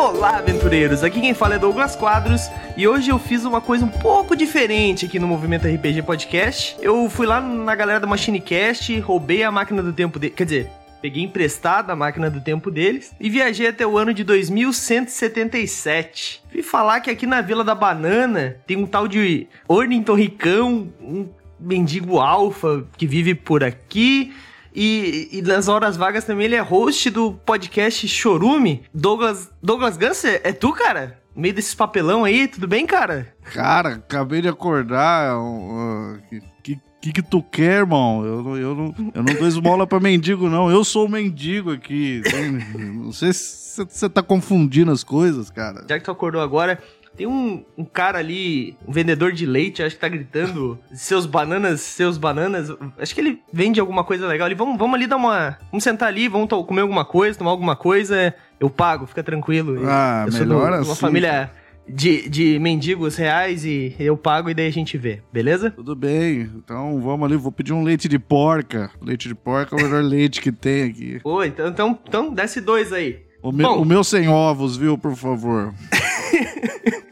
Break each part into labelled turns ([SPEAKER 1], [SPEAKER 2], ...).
[SPEAKER 1] Olá, aventureiros! Aqui quem fala é Douglas Quadros e hoje eu fiz uma coisa um pouco diferente aqui no Movimento RPG Podcast. Eu fui lá na galera da MachineCast, roubei a máquina do tempo dele. Quer dizer, peguei emprestada a máquina do tempo deles e viajei até o ano de 2177. Vi falar que aqui na Vila da Banana tem um tal de ornitorricão, um mendigo alfa que vive por aqui. E, e, nas horas vagas também ele é host do podcast Chorume. Douglas, Douglas Ganser, é tu, cara? No meio desses papelão aí, tudo bem, cara?
[SPEAKER 2] Cara, acabei de acordar. O uh, que, que, que tu quer, irmão? Eu, eu, não, eu não dou esmola pra mendigo, não. Eu sou o mendigo aqui. não sei se você tá confundindo as coisas, cara.
[SPEAKER 1] Já que tu acordou agora, tem um, um, cara ali, um vendedor de leite, acho que tá gritando seus bananas, seus bananas. Acho que ele vende alguma coisa legal. Ele, vamos, vamos ali dar uma. Vamos sentar ali, vamos comer alguma coisa, tomar alguma coisa. Eu pago, fica tranquilo.
[SPEAKER 2] Ah,
[SPEAKER 1] eu
[SPEAKER 2] melhor
[SPEAKER 1] do,
[SPEAKER 2] assim.
[SPEAKER 1] Uma família de, de mendigos reais e eu pago e daí a gente vê, beleza?
[SPEAKER 2] Tudo bem. Então vamos ali, vou pedir um leite de porca. Leite de porca é o melhor leite que tem aqui.
[SPEAKER 1] Oi, então, então, então desce dois aí.
[SPEAKER 2] O, me, o meu sem ovos, viu, por favor.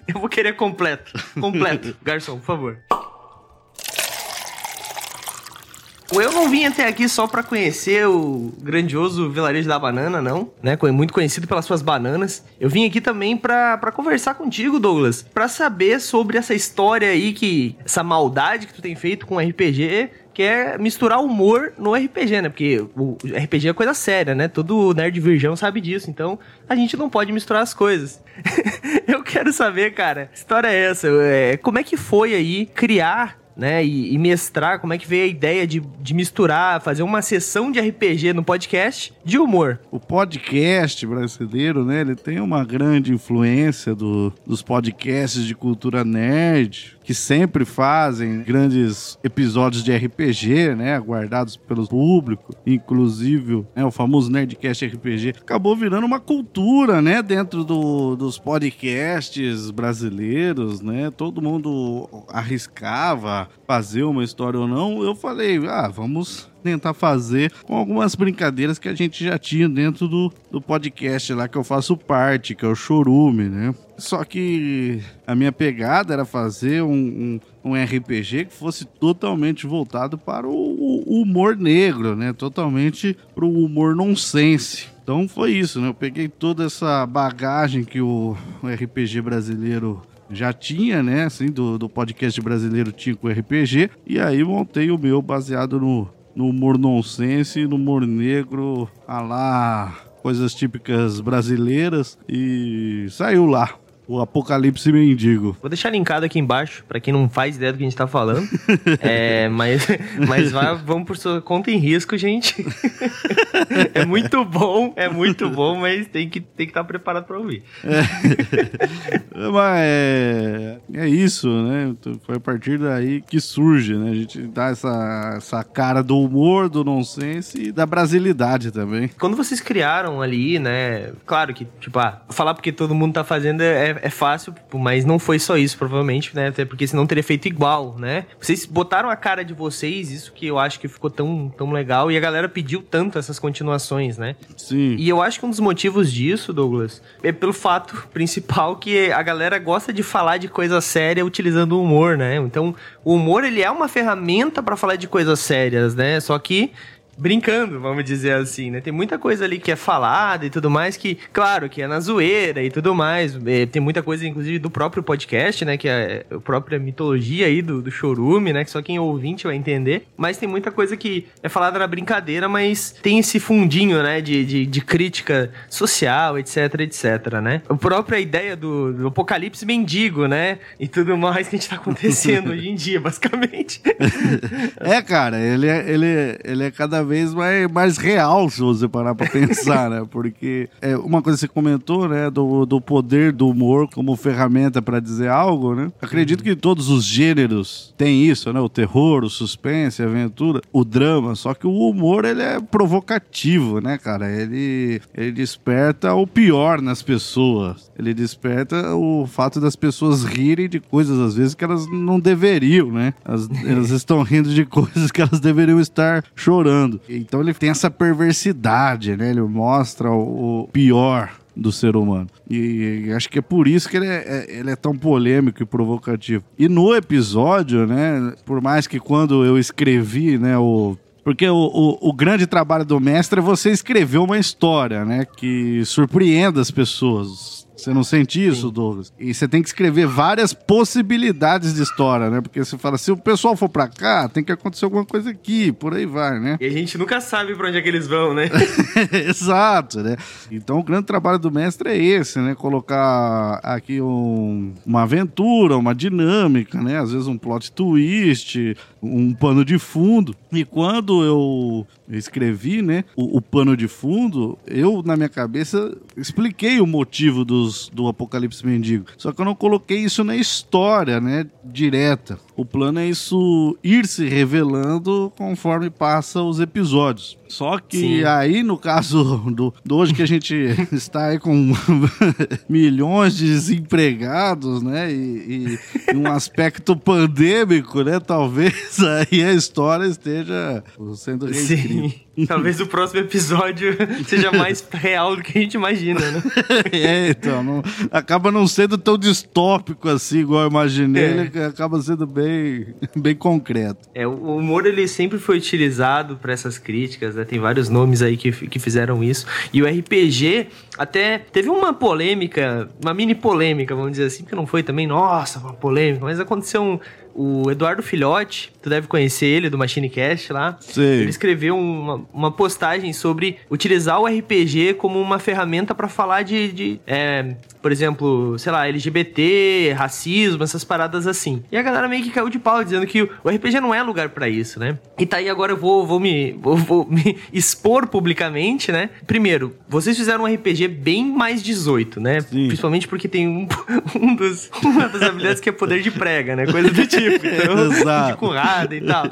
[SPEAKER 1] Eu vou querer completo. Completo. Garçom, por favor. Eu não vim até aqui só para conhecer o grandioso vilarejo da banana, não, né? Muito conhecido pelas suas bananas. Eu vim aqui também para conversar contigo, Douglas, para saber sobre essa história aí que essa maldade que tu tem feito com RPG que é misturar humor no RPG, né? Porque o RPG é coisa séria, né? Todo nerd virgão sabe disso, então a gente não pode misturar as coisas. Eu quero saber, cara, história é essa? É, como é que foi aí criar né, e, e, mestrar, como é que veio a ideia de, de misturar, fazer uma sessão de RPG no podcast de humor?
[SPEAKER 2] O podcast brasileiro, né, ele tem uma grande influência do, dos podcasts de cultura nerd, que sempre fazem grandes episódios de RPG, né, aguardados pelo público, inclusive né, o famoso Nerdcast RPG, acabou virando uma cultura, né, dentro do, dos podcasts brasileiros, né, todo mundo arriscava fazer uma história ou não, eu falei, ah, vamos tentar fazer com algumas brincadeiras que a gente já tinha dentro do, do podcast lá que eu faço parte, que é o Chorume, né? Só que a minha pegada era fazer um, um, um RPG que fosse totalmente voltado para o, o humor negro, né? Totalmente para o humor nonsense. Então foi isso, né? Eu peguei toda essa bagagem que o, o RPG brasileiro já tinha, né? Assim, do, do podcast brasileiro tinha com RPG. E aí montei o meu baseado no, no humor nonsense, no humor negro, a lá coisas típicas brasileiras e saiu lá. O Apocalipse Mendigo.
[SPEAKER 1] Vou deixar linkado aqui embaixo, para quem não faz ideia do que a gente tá falando. é, mas mas vai, vamos por sua conta em risco, gente. é muito bom, é muito bom, mas tem que tem que estar tá preparado para ouvir.
[SPEAKER 2] É, mas é, é isso, né? Então, foi a partir daí que surge, né? A gente dá essa, essa cara do humor, do nonsense e da brasilidade também.
[SPEAKER 1] Quando vocês criaram ali, né? Claro que, tipo, ah, falar porque todo mundo tá fazendo é é fácil, mas não foi só isso, provavelmente, né? Até porque senão teria feito igual, né? Vocês botaram a cara de vocês, isso que eu acho que ficou tão, tão legal, e a galera pediu tanto essas continuações, né?
[SPEAKER 2] Sim.
[SPEAKER 1] E eu acho que um dos motivos disso, Douglas, é pelo fato principal que a galera gosta de falar de coisa séria utilizando o humor, né? Então, o humor, ele é uma ferramenta para falar de coisas sérias, né? Só que brincando, vamos dizer assim, né? Tem muita coisa ali que é falada e tudo mais que, claro, que é na zoeira e tudo mais. É, tem muita coisa, inclusive, do próprio podcast, né? Que é a própria mitologia aí do, do chorume, né? Que só quem é ouvinte vai entender. Mas tem muita coisa que é falada na brincadeira, mas tem esse fundinho, né? De, de, de crítica social, etc, etc, né? A própria ideia do, do apocalipse mendigo, né? E tudo mais que a gente tá acontecendo hoje em dia, basicamente.
[SPEAKER 2] é, cara, ele é, ele, é, ele é cada vez mais, mais real, se você parar pra pensar, né? Porque é uma coisa que você comentou, né? Do, do poder do humor como ferramenta para dizer algo, né? Acredito que todos os gêneros têm isso, né? O terror, o suspense, a aventura, o drama. Só que o humor, ele é provocativo, né, cara? Ele, ele desperta o pior nas pessoas. Ele desperta o fato das pessoas rirem de coisas, às vezes, que elas não deveriam, né? Elas, elas estão rindo de coisas que elas deveriam estar chorando. Então ele tem essa perversidade, né? Ele mostra o pior do ser humano. E acho que é por isso que ele é, é, ele é tão polêmico e provocativo. E no episódio, né, por mais que quando eu escrevi, né, o porque o, o, o, grande trabalho do mestre é você escrever uma história, né? Que surpreenda as pessoas. Você não sente isso, Sim. Douglas? E você tem que escrever várias possibilidades de história, né? Porque você fala, se o pessoal for pra cá, tem que acontecer alguma coisa aqui, por aí vai, né?
[SPEAKER 1] E a gente nunca sabe pra onde é que eles vão, né?
[SPEAKER 2] Exato, né? Então o grande trabalho do mestre é esse, né? Colocar aqui um, uma aventura, uma dinâmica, né? Às vezes um plot twist, um pano de fundo. E quando eu escrevi, né, o, o, pano de fundo, eu, na minha cabeça, expliquei o motivo dos, do Apocalipse Mendigo. Só que eu não coloquei isso na história, né, direta. O plano é isso ir se revelando conforme passa os episódios. Só que Sim. aí, no caso do, do, hoje que a gente está aí com milhões de desempregados, né? E, e, um aspecto pandêmico, né? Talvez aí a história esteja sendo reescrita. Sim.
[SPEAKER 1] Talvez o próximo episódio seja mais real do que a gente imagina, né?
[SPEAKER 2] é, então. Não, acaba não sendo tão distópico assim, igual eu imaginei. É. Ele acaba sendo bem, bem concreto.
[SPEAKER 1] É, o humor ele sempre foi utilizado para essas críticas, né? Tem vários nomes aí que, que fizeram isso. E o RPG até teve uma polêmica, uma mini polêmica, vamos dizer assim, porque não foi também, nossa, uma polêmica, mas aconteceu um, o Eduardo Filhote, tu deve conhecer ele do Machine Cast lá.
[SPEAKER 2] Sim.
[SPEAKER 1] Ele escreveu uma, uma postagem sobre utilizar o RPG como uma ferramenta para falar de, de é, por exemplo, sei lá, LGBT, racismo, essas paradas assim. E a galera meio que caiu de pau dizendo que o RPG não é lugar para isso, né? E tá aí agora eu vou, vou, me, vou, vou me expor publicamente, né? Primeiro, vocês fizeram um RPG bem mais 18, né? Sim. Principalmente porque tem um, um dos, uma das habilidades que é poder de prega, né? Coisa do tipo. Então, Exato. de currada e tal.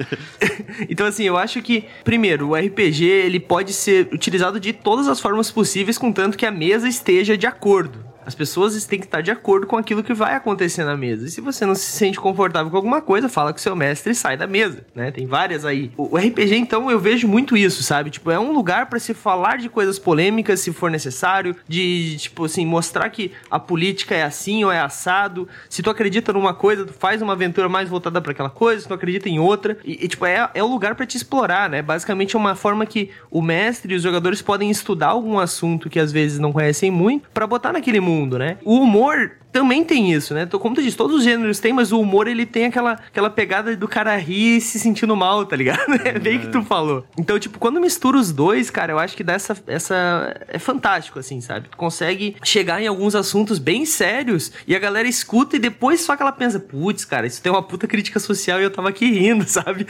[SPEAKER 1] então, assim, eu acho que, primeiro, o RPG ele pode ser utilizado de todas as formas possíveis, contanto que a mesa esteja de acordo. As pessoas têm que estar de acordo com aquilo que vai acontecer na mesa. E se você não se sente confortável com alguma coisa, fala com seu mestre e sai da mesa, né? Tem várias aí. O RPG, então, eu vejo muito isso, sabe? Tipo, é um lugar para se falar de coisas polêmicas, se for necessário, de, tipo assim, mostrar que a política é assim ou é assado. Se tu acredita numa coisa, tu faz uma aventura mais voltada para aquela coisa, se tu acredita em outra. E, e tipo, é, é um lugar para te explorar, né? Basicamente é uma forma que o mestre e os jogadores podem estudar algum assunto que às vezes não conhecem muito, para botar naquele mundo mundo, né? O humor também tem isso, né? Como tu diz, todos os gêneros tem, mas o humor ele tem aquela, aquela pegada do cara rir se sentindo mal, tá ligado? É bem que tu falou. Então, tipo, quando mistura os dois, cara, eu acho que dá essa, essa. É fantástico, assim, sabe? Tu consegue chegar em alguns assuntos bem sérios e a galera escuta e depois só que ela pensa, putz, cara, isso tem uma puta crítica social e eu tava aqui rindo, sabe?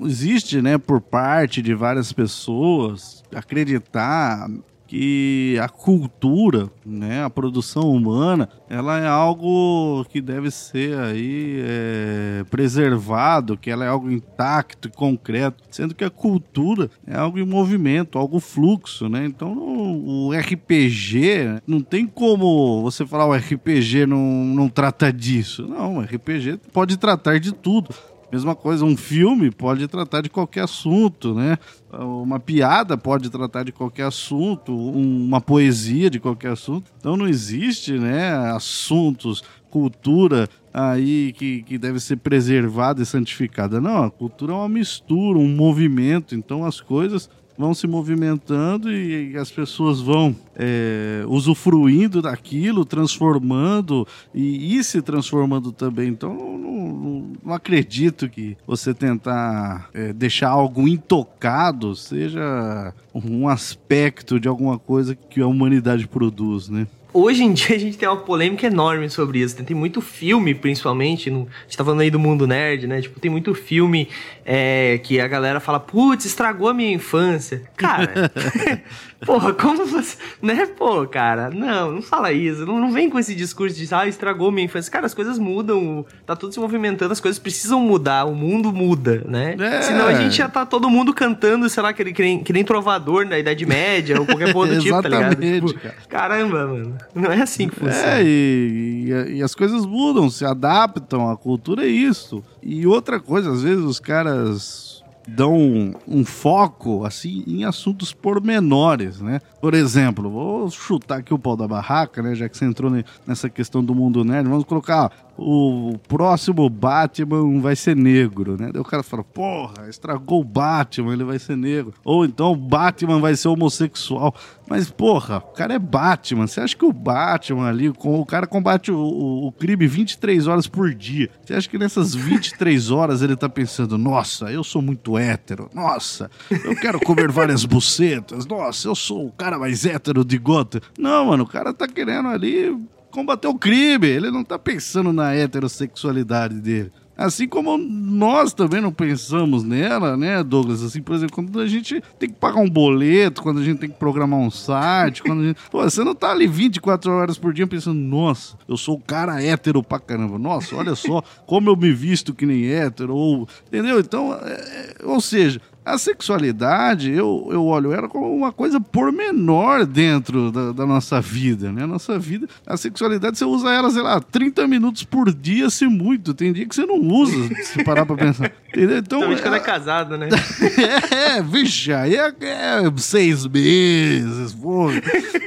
[SPEAKER 2] Existe, né, por parte de várias pessoas acreditar que a cultura, né, a produção humana, ela é algo que deve ser aí é, preservado, que ela é algo intacto e concreto, sendo que a cultura é algo em movimento, algo fluxo, né? Então o RPG não tem como você falar o RPG não, não trata disso. Não, o RPG pode tratar de tudo. Mesma coisa, um filme pode tratar de qualquer assunto, né? Uma piada pode tratar de qualquer assunto, uma poesia de qualquer assunto. Então não existe, né, assuntos, cultura aí que, que deve ser preservada e santificada. Não, a cultura é uma mistura, um movimento. Então as coisas vão se movimentando e, as pessoas vão é, usufruindo daquilo, transformando e, e, se transformando também. Então, não, não, não acredito que você tentar é, deixar algo intocado seja um aspecto de alguma coisa que a humanidade produz, né?
[SPEAKER 1] hoje em dia a gente tem uma polêmica enorme sobre isso. Né? Tem muito filme, principalmente. No, a gente tá falando aí do mundo nerd, né? Tipo, tem muito filme é, que a galera fala, putz, estragou a minha infância. Cara, porra, como você. Né, pô, cara? Não, não fala isso. Não, não vem com esse discurso de, ah, estragou a minha infância. Cara, as coisas mudam, tá tudo se movimentando, as coisas precisam mudar, o mundo muda, né? É. Senão a gente já tá todo mundo cantando, sei lá, que, que, nem, que nem trovador da Idade Média ou qualquer coisa do tipo, tá ligado? Tipo, caramba, mano. Não é assim que funciona.
[SPEAKER 2] É, e, e, e, as coisas mudam, se adaptam, a cultura é isso. E outra coisa, às vezes os caras dão um, foco assim em assuntos pormenores, né? Por exemplo, vou chutar aqui o pau da barraca, né? Já que você entrou nessa questão do mundo nerd, vamos colocar o próximo Batman vai ser negro, né? Daí o cara fala, porra, estragou o Batman, ele vai ser negro. Ou então o Batman vai ser homossexual. Mas, porra, o cara é Batman. Você acha que o Batman ali, o cara combate o, o, o crime 23 horas por dia. Você acha que nessas 23 horas ele tá pensando, nossa, eu sou muito hétero. Nossa, eu quero comer várias bucetas. Nossa, eu sou o cara mais hétero de Gotham. Não, mano, o cara tá querendo ali combater o crime. Ele não tá pensando na heterossexualidade dele. Assim como nós também não pensamos nela, né, Douglas? Assim, por exemplo, quando a gente tem que pagar um boleto, quando a gente tem que programar um site, quando gente. Pô, você não tá ali 24 horas por dia pensando, nossa, eu sou o cara hétero pra caramba. Nossa, olha só como eu me visto que nem hétero. Ou, entendeu? Então, é, é ou seja, a sexualidade, eu, eu olho ela como uma coisa pormenor dentro da, da, nossa vida, né? A nossa vida, a sexualidade, você usa ela, sei lá, 30 minutos por dia, se muito. Tem dia que você não usa, se parar pra pensar. Entendeu?
[SPEAKER 1] Então, é, quando é casado, né?
[SPEAKER 2] é, vixe, aí é, é seis meses, pô.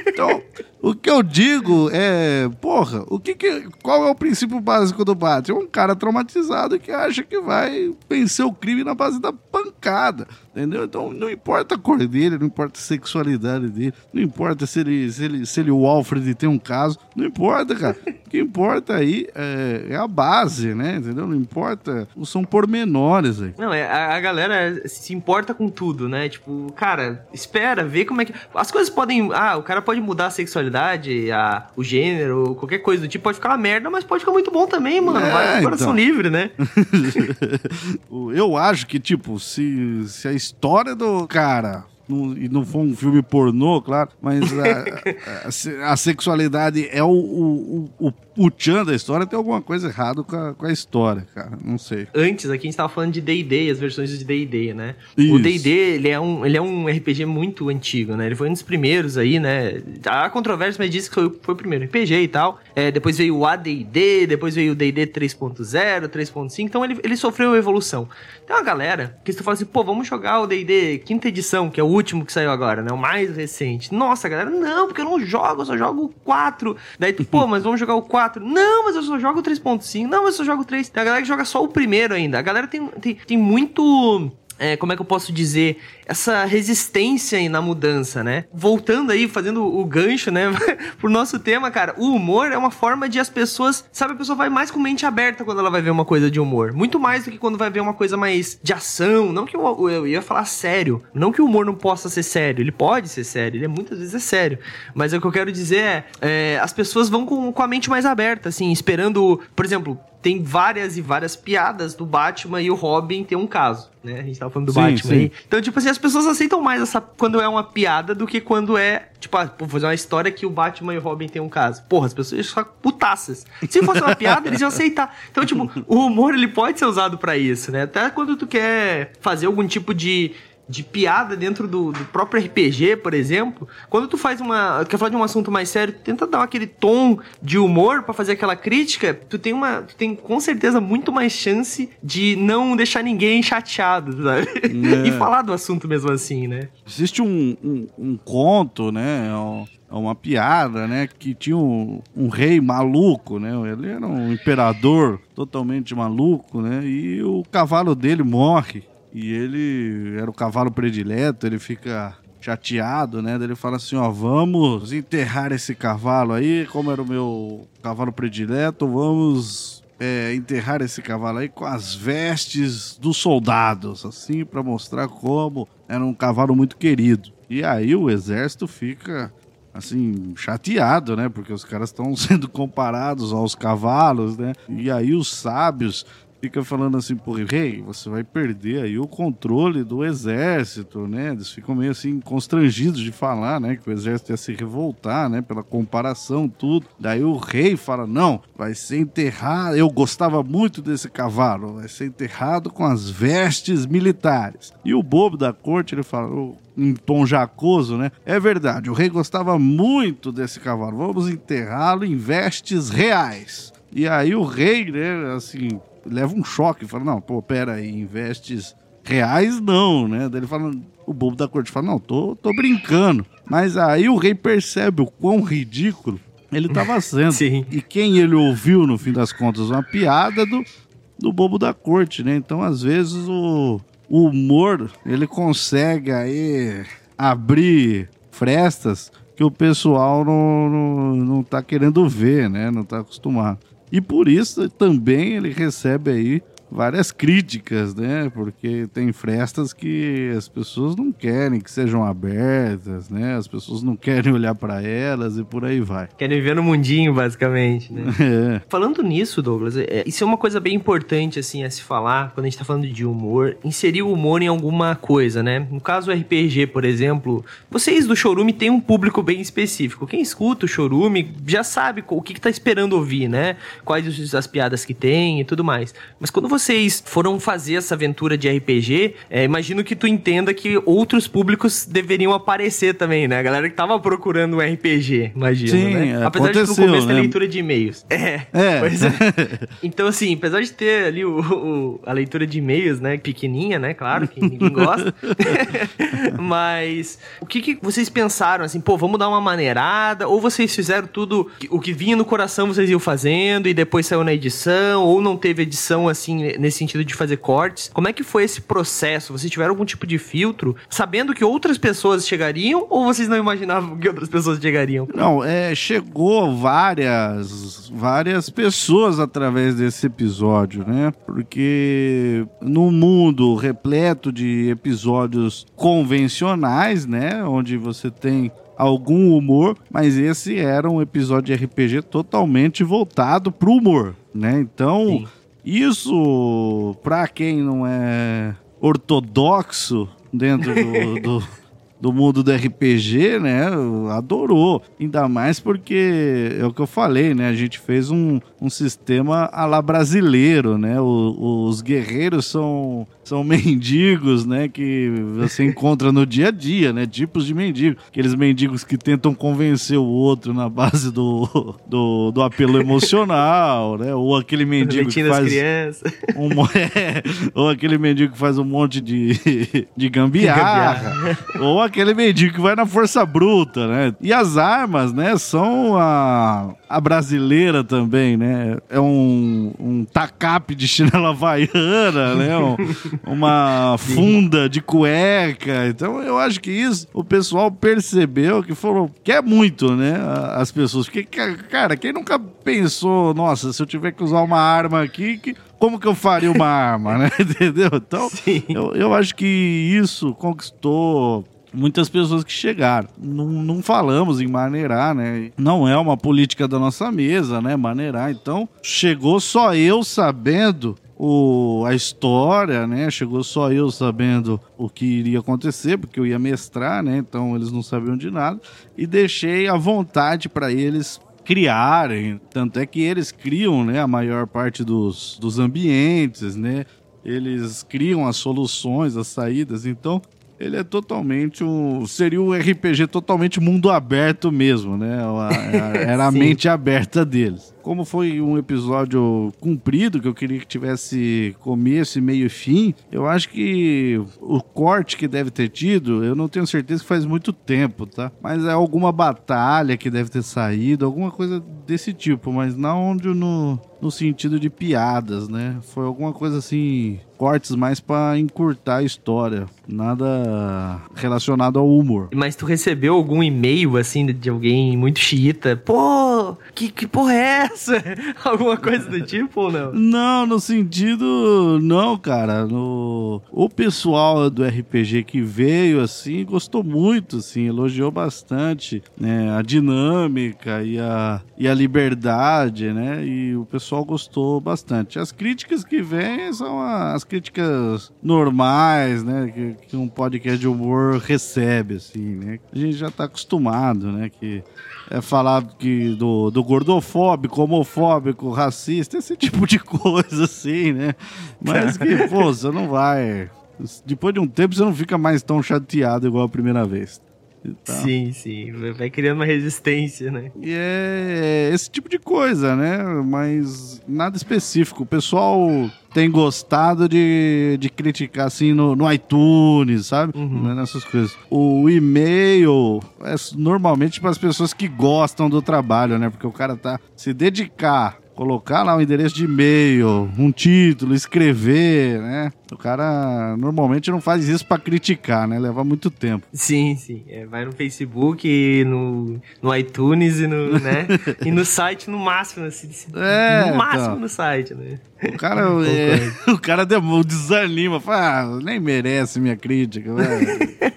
[SPEAKER 2] Então, o que eu digo é, porra, o que, que qual é o princípio básico do Batman? É um cara traumatizado que acha que vai vencer o crime na base da pancada. Entendeu? Então não importa a cor dele, não importa a sexualidade dele, não importa se ele, se ele, se ele o Alfred tem um caso, não importa, cara. O que importa aí é, é a base, né? Entendeu? Não importa, são pormenores aí.
[SPEAKER 1] Não, é, a, a, galera se importa com tudo, né? Tipo, cara, espera, vê como é que. As coisas podem. Ah, o cara pode mudar a sexualidade, a, o gênero, qualquer coisa do tipo, pode ficar uma merda, mas pode ficar muito bom também, mano. É, Vai com o coração então. livre, né?
[SPEAKER 2] Eu acho que, tipo, se, se a história do cara não, e não foi um filme pornô, claro, mas a, a, a sexualidade é o, o, o, o tchan da história, tem alguma coisa errada com a, com a história, cara. Não sei.
[SPEAKER 1] Antes, aqui a gente tava falando de D&D, as versões de D&D, né? Isso. O D&D, ele, é um, ele é um RPG muito antigo, né? Ele foi um dos primeiros aí, né? Há controvérsia, mas diz que foi, foi o primeiro RPG e tal. É, depois veio o AD&D, depois veio o D&D 3.0, 3.5, então ele, ele sofreu evolução. Tem uma galera que você fala assim, pô, vamos jogar o D&D quinta edição, que é o último que saiu agora, né? O mais recente. Nossa, galera, não, porque eu não jogo, eu só jogo o 4. Daí tu, pô, mas vamos jogar o 4. Não, mas eu só jogo 3.5. Não, mas eu só jogo 3. Tem a galera que joga só o primeiro ainda. A galera tem, tem, tem muito é, como é que eu posso dizer, essa resistência aí na mudança, né? Voltando aí, fazendo o gancho, né, pro nosso tema, cara, o humor é uma forma de as pessoas, sabe, a pessoa vai mais com mente aberta quando ela vai ver uma coisa de humor. Muito mais do que quando vai ver uma coisa mais de ação. Não que eu, eu ia falar sério. Não que o humor não possa ser sério. Ele pode ser sério, ele é, muitas vezes é sério. Mas o que eu quero dizer é, é as pessoas vão com, com a mente mais aberta, assim, esperando, por exemplo, tem várias e várias piadas do Batman e o Robin tem um caso, né? A gente tava falando do sim, Batman sim. aí. Então, tipo assim, as pessoas aceitam mais essa quando é uma piada do que quando é, tipo, ah, vou fazer uma história que o Batman e o Robin tem um caso. Porra, as pessoas são putaças. Se fosse uma piada, eles iam aceitar. Então, tipo, o humor ele pode ser usado para isso, né? Até quando tu quer fazer algum tipo de de piada dentro do, do, próprio RPG, por exemplo, quando tu faz uma. quer falar de um assunto mais sério, tu tenta dar aquele tom de humor para fazer aquela crítica, tu tem uma. Tu tem com certeza muito mais chance de não deixar ninguém chateado, sabe? É. e falar do assunto mesmo assim, né?
[SPEAKER 2] Existe um, um, um conto, né? É uma piada, né? Que tinha um, um, rei maluco, né? Ele era um imperador totalmente maluco, né? E o cavalo dele morre. E ele era o cavalo predileto, ele fica chateado, né? Ele fala assim, ó, vamos enterrar esse cavalo aí, como era o meu cavalo predileto, vamos é, enterrar esse cavalo aí com as vestes dos soldados, assim, para mostrar como era um cavalo muito querido. E aí o exército fica assim, chateado, né? Porque os caras estão sendo comparados aos cavalos, né? E aí os sábios fica falando assim pro rei, você vai perder aí o controle do exército, né? Eles ficam meio assim constrangidos de falar, né? Que o exército ia se revoltar, né? Pela comparação, tudo. Daí o rei fala: não, vai ser enterrado. Eu gostava muito desse cavalo, vai ser enterrado com as vestes militares. E o bobo da corte, ele fala: em tom jacoso, né? É verdade, o rei gostava muito desse cavalo. Vamos enterrá-lo em vestes reais. E aí o rei, né, assim, leva um choque, fala, não, pô, pera aí, em vestes reais não, né? Daí ele fala, o bobo da corte fala, não, tô, tô brincando. Mas aí o rei percebe o quão ridículo ele estava sendo.
[SPEAKER 1] Sim.
[SPEAKER 2] E quem ele ouviu, no fim das contas, uma piada do, do bobo da corte, né? Então, às vezes, o, o humor, ele consegue aí abrir frestas que o pessoal não, não, não tá querendo ver, né? Não tá acostumado. E por isso também ele recebe aí várias críticas, né? Porque tem frestas que as pessoas não querem que sejam abertas, né? As pessoas não querem olhar para elas e por aí vai.
[SPEAKER 1] Querem viver no mundinho, basicamente, né?
[SPEAKER 2] É.
[SPEAKER 1] Falando nisso, Douglas, é, isso é uma coisa bem importante, assim, a se falar quando a gente tá falando de humor. Inserir o humor em alguma coisa, né? No caso RPG, por exemplo, vocês do Chorume têm um público bem específico. Quem escuta o Chorume já sabe o que, que tá esperando ouvir, né? Quais as piadas que tem e tudo mais. Mas quando vocês foram fazer essa aventura de RPG, é, imagino que tu entenda que outros públicos deveriam aparecer também, né? A galera que tava procurando um RPG, imagino,
[SPEAKER 2] Sim,
[SPEAKER 1] né? Apesar de no começo
[SPEAKER 2] né?
[SPEAKER 1] tem leitura de e-mails. É.
[SPEAKER 2] É.
[SPEAKER 1] Pois é. Então, assim, apesar de ter ali o, o- a leitura de e-mails, né? Pequenininha, né? Claro, que ninguém gosta. Mas o que, que vocês pensaram, assim, pô, vamos dar uma maneirada? Ou vocês fizeram tudo, o que vinha no coração vocês iam fazendo e depois saiu na edição? Ou não teve edição, assim, nesse sentido de fazer cortes? Como é que foi esse processo? Vocês tiveram algum tipo de filtro, sabendo que outras pessoas chegariam? Ou vocês não imaginavam que outras pessoas chegariam?
[SPEAKER 2] Não, é, chegou várias, várias pessoas através desse episódio, né? Porque no mundo repleto de episódios convencionais, né? Onde você tem algum humor, mas esse era um episódio de RPG totalmente voltado pro humor, né? Então,
[SPEAKER 1] Sim.
[SPEAKER 2] Isso, pra quem não é ortodoxo dentro do, do, do mundo do RPG, né, adorou. Ainda mais porque é o que eu falei, né, a gente fez um, um sistema à la brasileiro, né, o- os guerreiros são, são mendigos, né, que você encontra no dia a dia, né, tipos de mendigo. Aqueles mendigos que tentam convencer o outro na base do, do, do apelo emocional, né, ou aquele mendigo que
[SPEAKER 1] Leitinho das
[SPEAKER 2] faz
[SPEAKER 1] crianças.
[SPEAKER 2] um é, ou aquele mendigo que faz um monte de, de gambiarra, ou aquele mendigo que vai na força bruta, né? E as armas, né, são a, a brasileira também, né? É um, um tacape de chinela havaiana, né? Um- uma funda de cueca. Então eu acho que isso o pessoal percebeu que falou que é muito, né? As pessoas. Porque, ca- cara, quem nunca pensou, nossa, se eu tiver que usar uma arma aqui, que, como que eu faria uma arma, né? Entendeu? Então, eu, eu acho que isso conquistou muitas pessoas que chegaram. Não, não falamos em maneirar, né? Não é uma política da nossa mesa, né? Maneirar. Então, chegou só eu sabendo o, a história, né? Chegou só eu sabendo o que iria acontecer, porque eu ia mestrar, né? Então, eles não sabiam de nada. E deixei à vontade para eles criarem. Tanto é que eles criam, né? A maior parte dos, dos ambientes, né? Eles criam as soluções, as saídas. Então, ele é totalmente um. Seria um RPG totalmente mundo aberto mesmo, né? Era a mente aberta deles. Como foi um episódio comprido, que eu queria que tivesse começo, meio e fim, eu acho que o corte que deve ter tido, eu não tenho certeza que faz muito tempo, tá? Mas é alguma batalha que deve ter saído, alguma coisa desse tipo, mas não de- no, no sentido de piadas, né? Foi alguma coisa assim, cortes mais pra encurtar a história, nada relacionado ao humor.
[SPEAKER 1] Mas tu recebeu algum e-mail, assim, de alguém muito xiita? Pô, que, que porra é essa? Alguma coisa do tipo ou não?
[SPEAKER 2] Não, no sentido. Não, cara. No... O pessoal do RPG que veio, assim, gostou muito, assim, elogiou bastante né, a dinâmica e a, e a liberdade, né? E o pessoal gostou bastante. As críticas que vêm são as críticas normais, né? Que, que um podcast de humor recebe, assim, né? A gente já tá acostumado, né? Que é falar que do, do gordofóbico, homofóbico, racista, esse tipo de coisa, assim, né? Mas que, pô, você não vai. Depois de um tempo você não fica mais tão chateado igual a primeira vez.
[SPEAKER 1] Sim, sim. Vai criando uma resistência, né?
[SPEAKER 2] E é esse tipo de coisa, né? Mas nada específico. O pessoal tem gostado de, de criticar assim no, no iTunes, sabe? Uhum. Né, nessas coisas. O e-mail é normalmente para as pessoas que gostam do trabalho, né? Porque o cara tá se dedicar colocar lá um endereço de e-mail, um título, escrever, né? O cara normalmente não faz isso para criticar, né? Leva muito tempo.
[SPEAKER 1] Sim, sim. É, vai no Facebook, no, no iTunes e no, né? e no site no máximo, assim, é, no máximo então. no site, né?
[SPEAKER 2] O cara, é, o cara desanima, fala, ah, nem merece minha crítica, velho.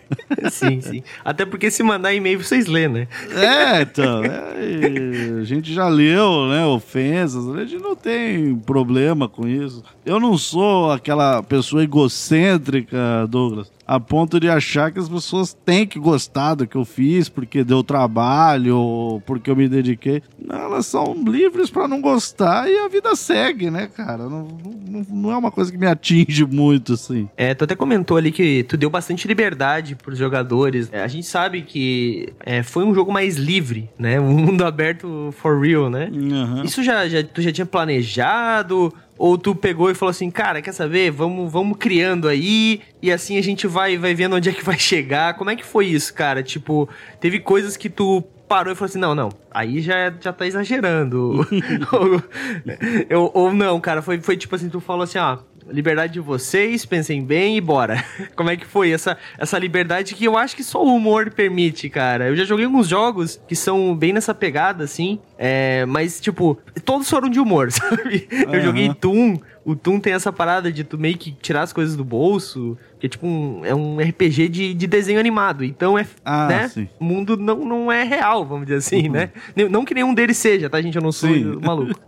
[SPEAKER 1] Sim, sim. Até porque se mandar e-mail vocês lêem, né?
[SPEAKER 2] É, então. É, a gente já leu, né? Ofensas. A gente não tem problema com isso. Eu não sou aquela pessoa egocêntrica, Douglas a ponto de achar que as pessoas têm que gostar do que eu fiz porque deu trabalho ou porque eu me dediquei. Não, elas são livres para não gostar e a vida segue, né, cara? Não, não, não, é uma coisa que me atinge muito, assim.
[SPEAKER 1] É, tu até comentou ali que tu deu bastante liberdade pros jogadores. É, a gente sabe que é, foi um jogo mais livre, né? Um mundo aberto for real, né? Uhum. Isso já, já, tu já tinha planejado? Ou tu pegou e falou assim, cara, quer saber? Vamos, vamos criando aí e assim a gente vai, vai vendo onde é que vai chegar. Como é que foi isso, cara? Tipo, teve coisas que tu parou e falou assim: não, não, aí já, já tá exagerando. ou, ou, não, cara, foi, foi tipo assim: tu falou assim, ó, liberdade de vocês, pensem bem e bora. Como é que foi essa, essa liberdade que eu acho que só o humor permite, cara? Eu já joguei alguns jogos que são bem nessa pegada, assim, é, mas, tipo, todos foram de humor, sabe? Uhum. Eu joguei Toon, o Toon tem essa parada de tu meio que tirar as coisas do bolso, que é tipo um, é um RPG de, de desenho animado. Então é, ah, né? O mundo não, não é real, vamos dizer assim, uhum. né? Não que nenhum deles seja, tá, gente? Eu não sou sim. maluco.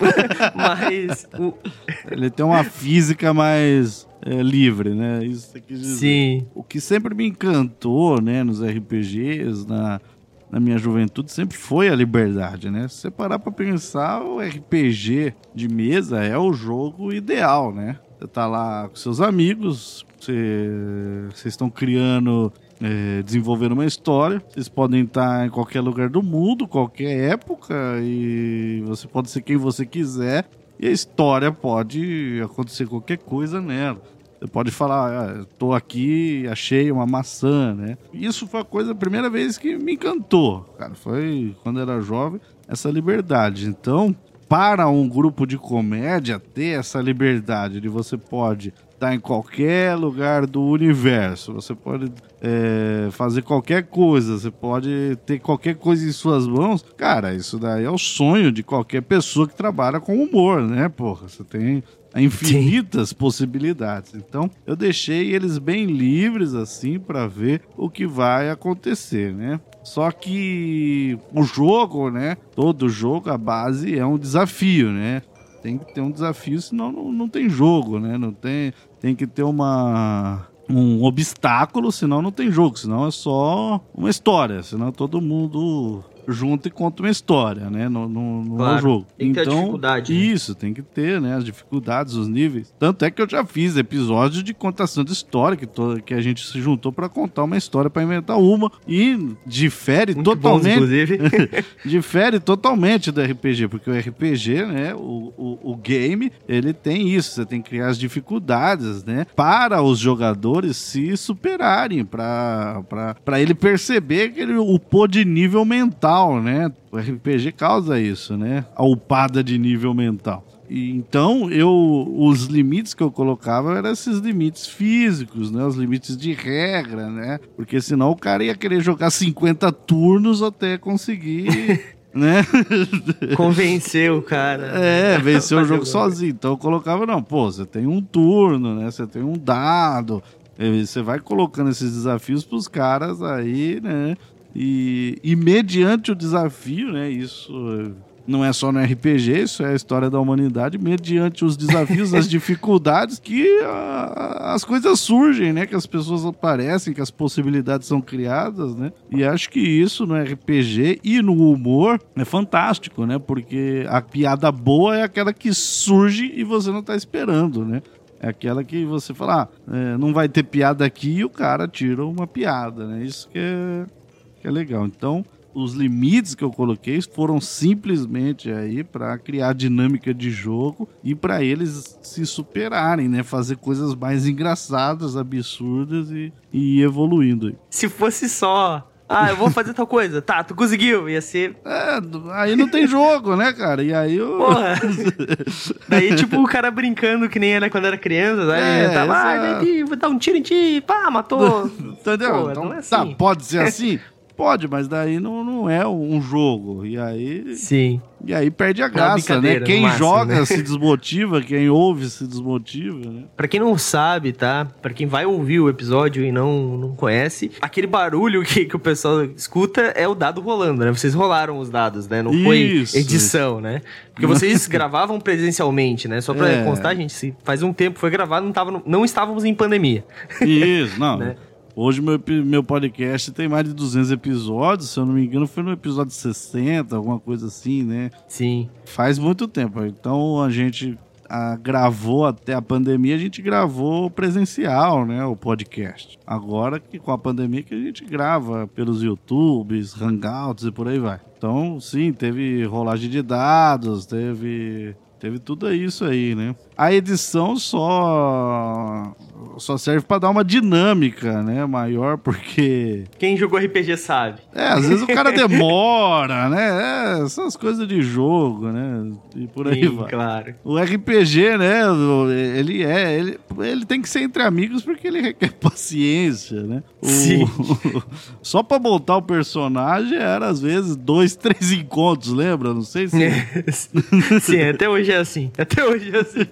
[SPEAKER 1] Mas. O...
[SPEAKER 2] Ele tem uma física mais. É, livre, né? Isso
[SPEAKER 1] Sim.
[SPEAKER 2] O que sempre me encantou, né, nos RPGs, na, na minha juventude sempre foi a liberdade, né? Se você parar pra pensar, o RPG de mesa é o jogo ideal, né? Você tá lá com seus amigos, vocês estão criando, é, desenvolvendo uma história. Vocês podem estar em qualquer lugar do mundo, qualquer época, e você pode ser quem você quiser. E a história pode acontecer qualquer coisa nela. Pode falar, ah, tô aqui, achei uma maçã, né? Isso foi a coisa, a primeira vez que me encantou, cara. Foi quando era jovem, essa liberdade. Então, para um grupo de comédia ter essa liberdade de você pode estar em qualquer lugar do universo, você pode é, fazer qualquer coisa, você pode ter qualquer coisa em suas mãos, cara, isso daí é o sonho de qualquer pessoa que trabalha com humor, né, porra? Você tem infinitas Sim. possibilidades. Então, eu deixei eles bem livres assim para ver o que vai acontecer, né? Só que o jogo, né? Todo jogo, a base é um desafio, né? Tem que ter um desafio, senão não, não tem jogo, né? Não tem, tem que ter uma um obstáculo, senão não tem jogo, senão é só uma história, senão todo mundo junto e conta uma história, né? No, no, no claro. jogo.
[SPEAKER 1] Tem que então, ter dificuldade.
[SPEAKER 2] Né? Isso, tem que ter, né? As dificuldades, os níveis. Tanto é que eu já fiz episódios de contação de história, que, to, que a gente se juntou para contar uma história para inventar uma. E difere Muito totalmente. Bons,
[SPEAKER 1] inclusive.
[SPEAKER 2] difere totalmente do RPG, porque o RPG, né? O, o, o game, ele tem isso. Você tem que criar as dificuldades, né? Para os jogadores se superarem, para ele perceber que ele, o pô de nível mental mental, né? O RPG causa isso, né? A upada de nível mental. E, então, eu os limites que eu colocava eram esses limites físicos, né? Os limites de regra, né? Porque senão o cara ia querer jogar 50 turnos até conseguir né?
[SPEAKER 1] Convencer o cara.
[SPEAKER 2] É, vencer o jogo sozinho. Então eu colocava, não, pô, você tem um turno, né? Você tem um dado. Você vai colocando esses desafios pros caras aí, né? E, e mediante o desafio, né? Isso não é só no RPG, isso é a história da humanidade, mediante os desafios, as dificuldades que a, as coisas surgem, né? Que as pessoas aparecem, que as possibilidades são criadas, né? E acho que isso no RPG e no humor é fantástico, né? Porque a piada boa é aquela que surge e você não está esperando, né? É aquela que você fala, ah, é, não vai ter piada aqui e o cara tira uma piada, né? Isso que é que é legal. Então, os limites que eu coloquei foram simplesmente aí para criar dinâmica de jogo e para eles se superarem, né? Fazer coisas mais engraçadas, absurdas e, e ir evoluindo.
[SPEAKER 1] Se fosse só ah, eu vou fazer tal coisa. Tá, tu conseguiu. Ia ser.
[SPEAKER 2] É, aí não tem jogo, né, cara? E aí eu. Porra.
[SPEAKER 1] daí, tipo, o cara brincando que nem era quando era criança, né? É, tava, ah, vou dar um tiro em ti, pá, matou.
[SPEAKER 2] Entendeu? Pô, então, é tá, assim. tá, pode ser assim? Pode, mas daí não, não é um jogo. E aí.
[SPEAKER 1] Sim.
[SPEAKER 2] E aí perde a graça, né? Quem máximo, joga né? se desmotiva, quem ouve se desmotiva, né?
[SPEAKER 1] Pra quem não sabe, tá? Pra quem vai ouvir o episódio e não, não conhece, aquele barulho que, que o pessoal escuta é o dado rolando, né? Vocês rolaram os dados, né? Não foi isso, edição, né? Porque vocês gravavam presencialmente, né? Só pra é. constar, gente, se faz um tempo foi gravado, não, tava, não estávamos em pandemia.
[SPEAKER 2] Isso, não. né? Hoje meu, meu podcast tem mais de 200 episódios, se eu não me engano foi no episódio 60, alguma coisa assim, né?
[SPEAKER 1] Sim.
[SPEAKER 2] Faz muito tempo. Então a gente a, gravou até a pandemia, a gente gravou presencial, né? O podcast. Agora que com a pandemia que a gente grava pelos YouTubes, Hangouts e por aí vai. Então, sim, teve rolagem de dados, teve Teve tudo isso aí, né? A edição só só serve para dar uma dinâmica, né, maior, porque
[SPEAKER 1] quem jogou RPG sabe.
[SPEAKER 2] É, às vezes o cara demora, né? É, essas coisas de jogo, né? E por aí Sim, vai.
[SPEAKER 1] claro.
[SPEAKER 2] O RPG, né, ele é, ele, ele tem que ser entre amigos porque ele requer paciência, né? O,
[SPEAKER 1] Sim.
[SPEAKER 2] só para montar o personagem era às vezes dois, três encontros, lembra? Não sei se
[SPEAKER 1] Sim, até hoje é assim. Até hoje é assim.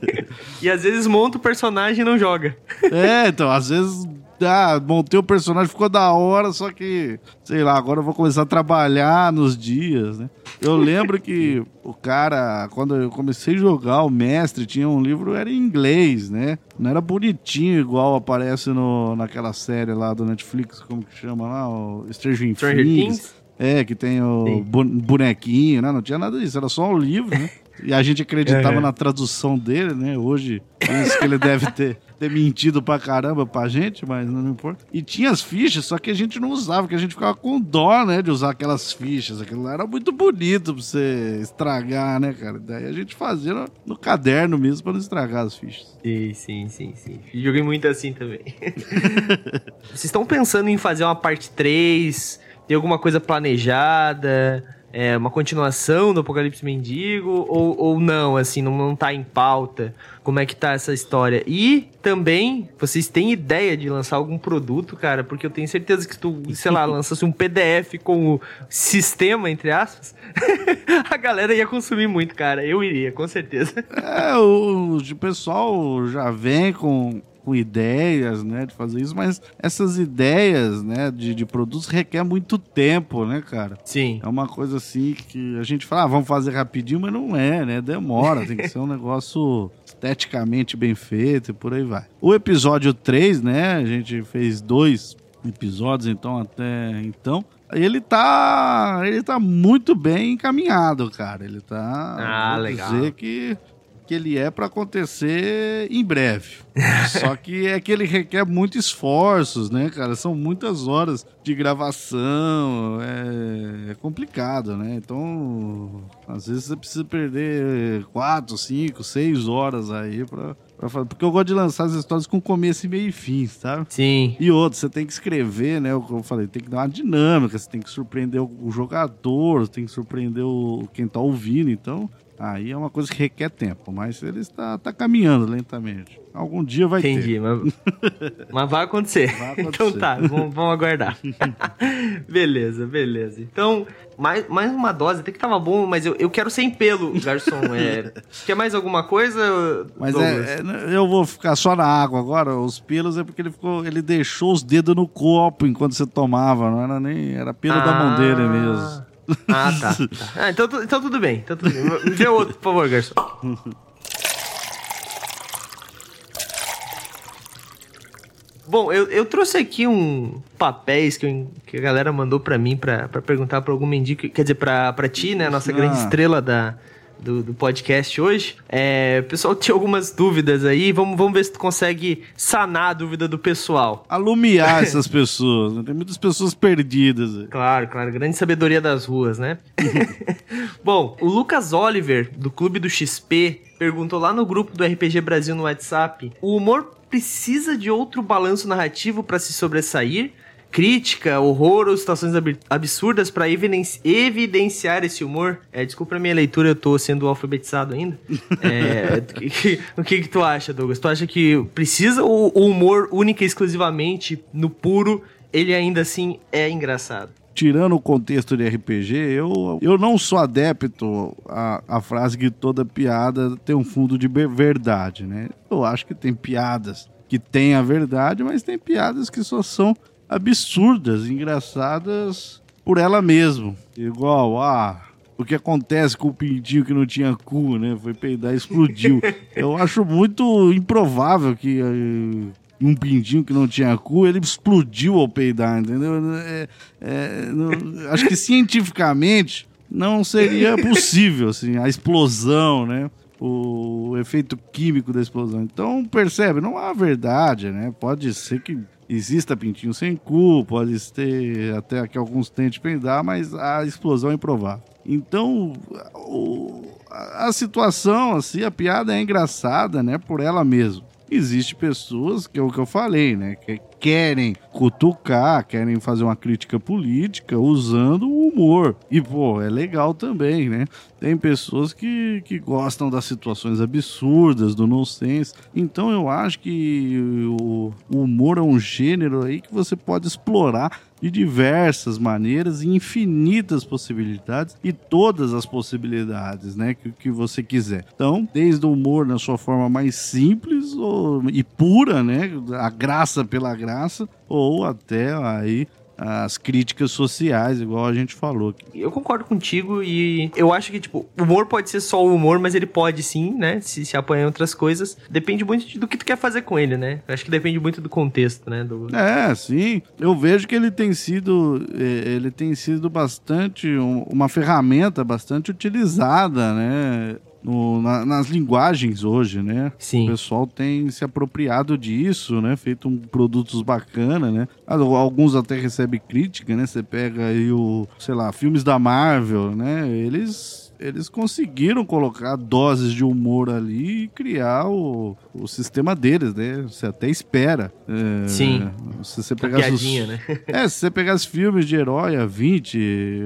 [SPEAKER 1] E às vezes monta o personagem e não joga.
[SPEAKER 2] é, então, às vezes ah, montei o personagem, ficou da hora, só que, sei lá, agora eu vou começar a trabalhar nos dias, né? Eu lembro que o cara, quando eu comecei a jogar, o mestre tinha um livro, era em inglês, né? Não era bonitinho igual aparece no, naquela série lá do Netflix, como que chama lá? O Stranger, Stranger Things. Things. É, que tem o Sim. bonequinho, né? Não tinha nada disso, era só o livro, né? E a gente acreditava é. na tradução dele, né? Hoje, isso que ele deve ter, ter mentido pra caramba pra gente, mas não importa. E tinha as fichas, só que a gente não usava, porque a gente ficava com dó, né? De usar aquelas fichas. Aquilo lá era muito bonito pra você estragar, né, cara? Daí a gente fazia no, no caderno mesmo pra não estragar as fichas.
[SPEAKER 1] Sim, sim, sim, sim. Joguei muito assim também. Vocês estão pensando em fazer uma parte 3? Tem alguma coisa planejada? É, uma continuação do Apocalipse Mendigo ou, ou não, assim, não, não tá em pauta? Como é que tá essa história? E também, vocês têm ideia de lançar algum produto, cara? Porque eu tenho certeza que tu, sei lá, lançasse um PDF com o sistema, entre aspas, a galera ia consumir muito, cara. Eu iria, com certeza.
[SPEAKER 2] É, o, o pessoal já vem com com ideias, né, de fazer isso, mas essas ideias, né, de, de produtos requer muito tempo, né, cara?
[SPEAKER 1] Sim.
[SPEAKER 2] É uma coisa assim que a gente fala, ah, vamos fazer rapidinho, mas não é, né? Demora, tem que ser um negócio esteticamente bem feito e por aí vai. O episódio 3, né, a gente fez dois episódios, então até então, ele tá ele tá muito bem encaminhado, cara. Ele tá
[SPEAKER 1] Ah, legal. dizer
[SPEAKER 2] que que ele é para acontecer em breve. Só que é que ele requer muitos esforços, né, cara? São muitas horas de gravação, é, é complicado, né? Então, às vezes você precisa perder quatro, cinco, seis horas aí para porque eu gosto de lançar as histórias com começo e meio e fim, sabe?
[SPEAKER 1] Sim.
[SPEAKER 2] E outro, você tem que escrever, né? Eu falei, tem que dar uma dinâmica, você tem que surpreender o jogador, tem que surpreender o, quem tá ouvindo. Então, Aí é uma coisa que requer tempo, mas ele está, está caminhando lentamente. Algum dia vai
[SPEAKER 1] Entendi,
[SPEAKER 2] ter.
[SPEAKER 1] Mas, mas vai acontecer. vai acontecer. Então tá, vamos, vamos aguardar. beleza, beleza. Então, mais, mais uma dose, até que tava bom, mas eu, eu quero sem pelo, garçom. É, quer mais alguma coisa?
[SPEAKER 2] Mas é, é, eu vou ficar só na água agora. Os pelos é porque ele ficou. Ele deixou os dedos no copo enquanto você tomava, não era nem. Era pelo ah. da mão dele mesmo.
[SPEAKER 1] Ah, tá. Ah, então, então tudo bem. Então tudo bem. Me outro, por favor, garçom. Bom, eu, eu trouxe aqui um papéis que, eu, que a galera mandou para mim para perguntar para algum mendigo, quer dizer, para ti, né, a nossa ah. grande estrela da, do, do podcast hoje. É, o pessoal tinha algumas dúvidas aí, vamos, vamos ver se tu consegue sanar a dúvida do pessoal.
[SPEAKER 2] Alumiar essas pessoas, né? tem muitas pessoas perdidas. Aí.
[SPEAKER 1] Claro, claro, grande sabedoria das ruas, né? Bom, o Lucas Oliver, do Clube do XP, perguntou lá no grupo do RPG Brasil no WhatsApp: o humor precisa de outro balanço narrativo para se sobressair? Crítica, horror ou situações absurdas para evidenciar esse humor. É, desculpa a minha leitura, eu tô sendo alfabetizado ainda. É, o que, que tu acha, Douglas? Tu acha que precisa o, o humor única e exclusivamente no puro, ele ainda assim é engraçado?
[SPEAKER 2] tirando o contexto de RPG, eu, eu não sou adepto à, à frase que toda piada tem um fundo de verdade, né? Eu acho que tem piadas que têm a verdade, mas tem piadas que só são absurdas, engraçadas por ela mesma. Igual, ah, o que acontece com o pintinho que não tinha cu, né? Foi peidar e explodiu. Eu acho muito improvável que uh, um pintinho que não tinha cu, ele explodiu ao peidar, entendeu? É, é, não, acho que cientificamente não seria possível, assim, a explosão, né? O efeito químico da explosão. Então, percebe, não há verdade, né? Pode ser que exista pintinho sem cu, pode ter até que alguns tentem peidar, mas a explosão é improvável. Então, o, a situação, assim, a piada é engraçada, né, por ela mesma. Existem pessoas, que é o que eu falei, né, que querem cutucar, querem fazer uma crítica política usando o humor. E, pô, é legal também, né? Tem pessoas que, que gostam das situações absurdas, do nonsense. Então eu acho que o, o humor é um gênero aí que você pode explorar de diversas maneiras infinitas possibilidades e todas as possibilidades, né, que, que você quiser. Então, desde o humor na sua forma mais simples ou, e pura, né, a graça pela graça, ou até aí as críticas sociais, igual a gente falou.
[SPEAKER 1] Eu concordo contigo e eu acho que, tipo, o humor pode ser só o humor, mas ele pode sim, né? Se, se apanhar em outras coisas. Depende muito do que tu quer fazer com ele, né? Eu acho que depende muito do contexto, né? Do...
[SPEAKER 2] É, sim. Eu vejo que ele tem sido. É, ele tem sido bastante. uma ferramenta bastante utilizada, né? No, na, nas linguagens hoje, né?
[SPEAKER 1] Sim.
[SPEAKER 2] O pessoal tem se apropriado disso, né? Feito um, produtos bacana, né? Alguns até recebem crítica, né? Você pega aí o, sei lá, filmes da Marvel, né? Eles eles conseguiram colocar doses de humor ali e criar o, o sistema deles, né? Você até espera.
[SPEAKER 1] É, Sim.
[SPEAKER 2] Se você pegar
[SPEAKER 1] piadinha, os, né?
[SPEAKER 2] É, se você pegar os filmes de herói há 20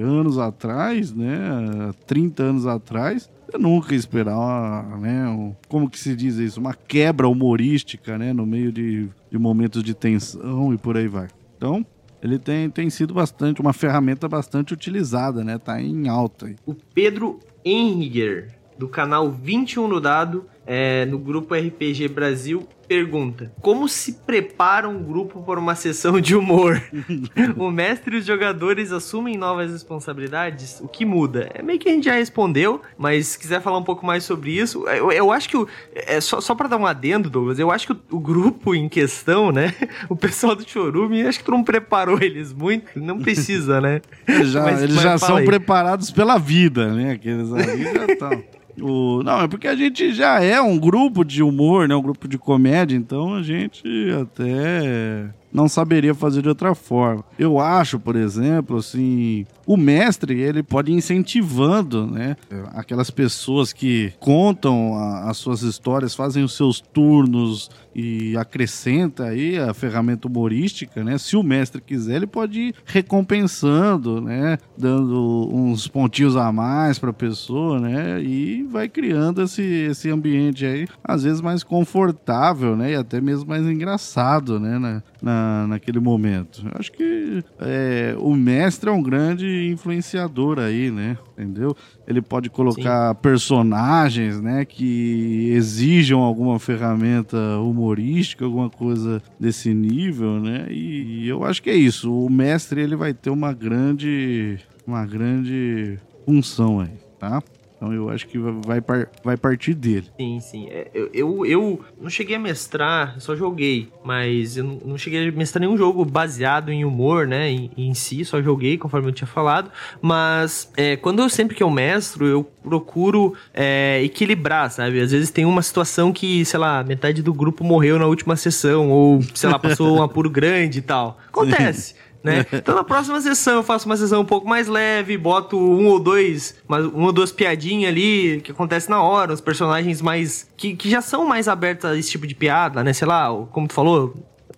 [SPEAKER 2] anos atrás, né? 30 anos atrás, eu nunca esperar, né? Um, como que se diz isso? Uma quebra humorística, né? No meio de, de momentos de tensão e por aí vai. Então, ele tem, tem sido bastante, uma ferramenta bastante utilizada, né? Tá em alta. Aí.
[SPEAKER 1] O Pedro Henriger, do canal 21 no Dado, é, no grupo RPG Brasil, pergunta: Como se prepara um grupo para uma sessão de humor? o mestre e os jogadores assumem novas responsabilidades? O que muda? É meio que a gente já respondeu, mas se quiser falar um pouco mais sobre isso, eu, eu acho que o, é só, só para dar um adendo, Douglas, eu acho que o, o, grupo em questão, né? O pessoal do Chorume, acho que tu não preparou eles muito, não precisa, né?
[SPEAKER 2] Já, mas, eles mas já são aí. preparados pela vida, né? Aqueles ali já estão. O, não, é porque a gente já é um grupo de humor, né? Um grupo de comédia, então a gente até não saberia fazer de outra forma. Eu acho, por exemplo, assim, o mestre ele pode ir incentivando, né, aquelas pessoas que contam a, as suas histórias, fazem os seus turnos e acrescenta aí a ferramenta humorística, né? Se o mestre quiser, ele pode ir recompensando, né, dando uns pontinhos a mais para a pessoa, né, e vai criando esse, esse ambiente aí, às vezes mais confortável, né, e até mesmo mais engraçado, né, na, na naquele momento. Eu acho que é, o mestre é um grande influenciador aí, né? Entendeu? Ele pode colocar Sim. personagens, né, que exijam alguma ferramenta humorística, alguma coisa desse nível, né? E, e eu acho que é isso. O mestre ele vai ter uma grande, uma grande função aí, tá? Então eu acho que vai, vai partir dele.
[SPEAKER 1] Sim, sim. É, eu, eu, eu, não cheguei a mestrar, só joguei, mas eu não, cheguei a mestrar nenhum jogo baseado em humor, né? Em, em si, só joguei, conforme eu tinha falado. Mas é, quando eu sempre que eu mestro, eu procuro é, equilibrar, sabe? Às vezes tem uma situação que, sei lá, metade do grupo morreu na última sessão, ou, sei lá, passou um apuro grande e tal. Acontece né? Então na próxima sessão eu faço uma sessão um pouco mais leve, boto um ou dois, uma, uma ou duas piadinhas ali que acontece na hora, os personagens mais. Que, que já são mais abertos a esse tipo de piada, né? Sei lá, como tu falou,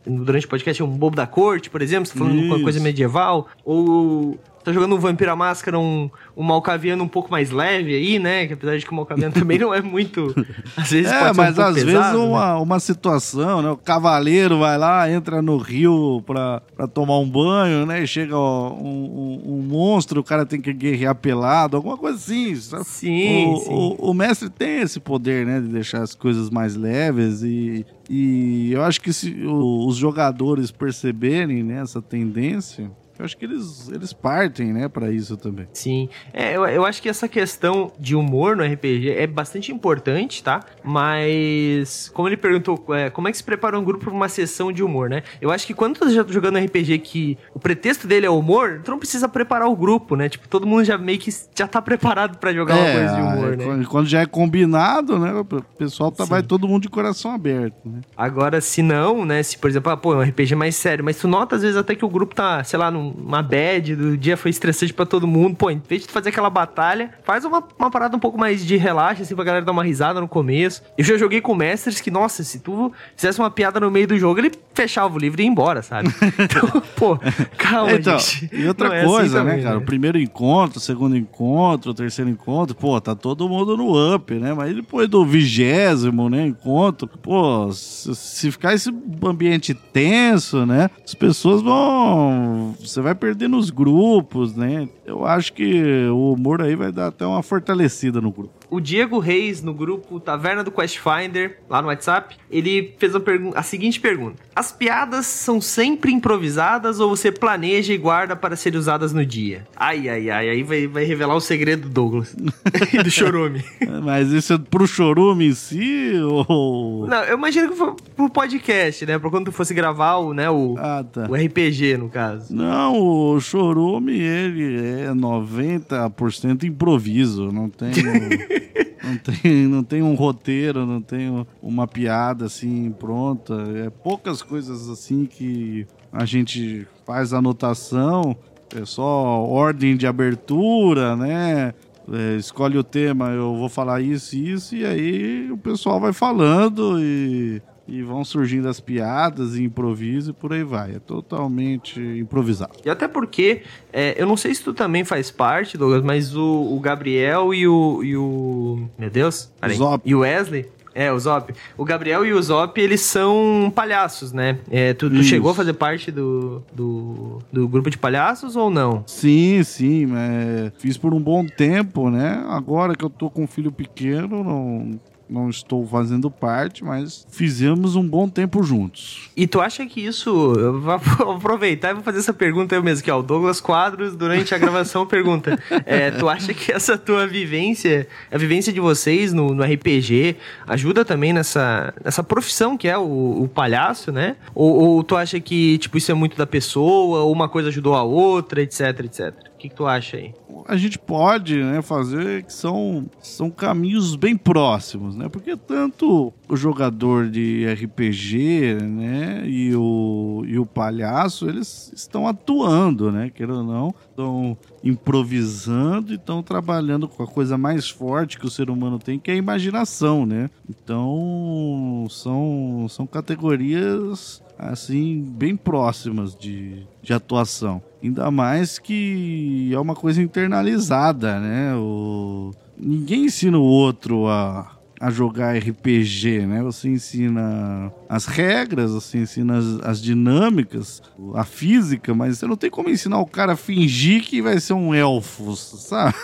[SPEAKER 1] durante o podcast, um bobo da corte, por exemplo, você tá falando de uma coisa medieval, ou tá jogando um Vampira Máscara, um, um Malcaviano um pouco mais leve aí, né? Que apesar de que o Malcaviano também não é muito. Às vezes
[SPEAKER 2] é,
[SPEAKER 1] pode
[SPEAKER 2] mas
[SPEAKER 1] um
[SPEAKER 2] às
[SPEAKER 1] vezes
[SPEAKER 2] pesado, uma, né? uma situação, né? O cavaleiro vai lá, entra no rio pra, pra tomar um banho, né? E chega ó, um, um, um, monstro, o cara tem que guerrear pelado, alguma coisa assim.
[SPEAKER 1] Sim,
[SPEAKER 2] o,
[SPEAKER 1] sim.
[SPEAKER 2] O, o mestre tem esse poder, né? De deixar as coisas mais leves e. E eu acho que se os jogadores perceberem né, essa tendência, eu acho que eles, eles partem, né, para isso também.
[SPEAKER 1] Sim. É, eu, eu acho que essa questão de humor no RPG é bastante importante, tá? Mas, como ele perguntou, é, como é que se prepara um grupo para uma sessão de humor, né? Eu acho que quando tu já tá jogando RPG que o pretexto dele é humor, tu não precisa preparar o grupo, né? Tipo, todo mundo já meio que já tá preparado para jogar é, uma coisa de humor, é,
[SPEAKER 2] né? Quando já é combinado, né? O pessoal tá, vai todo mundo de coração aberto, né?
[SPEAKER 1] Agora, se não, né? Se, por exemplo, ah, pô, é um RPG mais sério, mas tu nota às vezes até que o grupo tá, sei lá, num uma bad, do dia foi estressante para todo mundo. Pô, em vez de fazer aquela batalha, faz uma, uma parada um pouco mais de relaxa, assim, pra galera dar uma risada no começo. Eu já joguei com mestres que, nossa, se tu fizesse uma piada no meio do jogo, ele fechava o livro e ia embora, sabe? Então, pô, calma,
[SPEAKER 2] então,
[SPEAKER 1] gente.
[SPEAKER 2] E outra é coisa, assim né, cara? Né? O primeiro encontro, o segundo encontro, o terceiro encontro, pô, tá todo mundo no up, né? Mas depois do vigésimo, né, encontro, pô, se ficar esse ambiente tenso, né, as pessoas vão você vai perdendo os grupos, né? Eu acho que o humor aí vai dar até uma fortalecida no grupo
[SPEAKER 1] o Diego Reis, no grupo Taverna do Quest Finder, lá no WhatsApp, ele fez a, a, seguinte pergunta: As piadas são sempre improvisadas ou você planeja e guarda para serem usadas no dia? Ai, ai, ai, aí vai, vai revelar o segredo do Douglas e do Chorume.
[SPEAKER 2] Mas isso é pro Chorume em si ou.
[SPEAKER 1] Não, eu imagino que foi pro podcast, né? Pra quando tu fosse gravar o, né, o, ah, tá. o RPG, no caso.
[SPEAKER 2] Não, o Chorume, ele é 90% improviso, não tem. não tem, não tem um roteiro, não tem uma piada assim pronta. É poucas coisas assim que a gente faz anotação. É só ordem de abertura, né? É, escolhe o tema, eu vou falar isso e isso, e aí o pessoal vai falando e e vão surgindo as piadas e improviso e por aí vai. É totalmente improvisado.
[SPEAKER 1] E até porque, é, eu não sei se tu também faz parte, Douglas, mas o, o Gabriel e o, e o. Meu Deus,
[SPEAKER 2] peraí.
[SPEAKER 1] E o Wesley. É, o Zop. O Gabriel e o Zop, eles são palhaços, né? É, tu, tu chegou a fazer parte do, do, do, grupo de palhaços ou não?
[SPEAKER 2] Sim, sim. É, fiz por um bom tempo, né? Agora que eu tô com um filho pequeno, não, não estou fazendo parte, mas fizemos um bom tempo juntos.
[SPEAKER 1] E tu acha que isso. Eu vou aproveitar e vou fazer essa pergunta eu mesmo, que é o Douglas Quadros, durante a gravação, pergunta: é, Tu acha que essa tua vivência, a vivência de vocês no, no RPG, ajuda também nessa, nessa profissão que é o, o palhaço, né? Ou, ou, tu acha que, tipo, isso é muito da pessoa, ou uma coisa ajudou a outra, etc, etc? O que, que tu acha aí?
[SPEAKER 2] a gente pode né, fazer que são, são caminhos bem próximos, né? Porque tanto o jogador de RPG né, e, o, e o palhaço, eles estão atuando, né? Querendo ou não, estão improvisando e estão trabalhando com a coisa mais forte que o ser humano tem, que é a imaginação, né? Então, são, são categorias assim bem próximas de, de atuação. Ainda mais que é uma coisa internalizada, né? O... Ninguém ensina o outro a, a jogar RPG, né? Você ensina as regras, assim, ensina as, as dinâmicas, a física, mas você não tem como ensinar o cara a fingir que vai ser um elfo, sabe?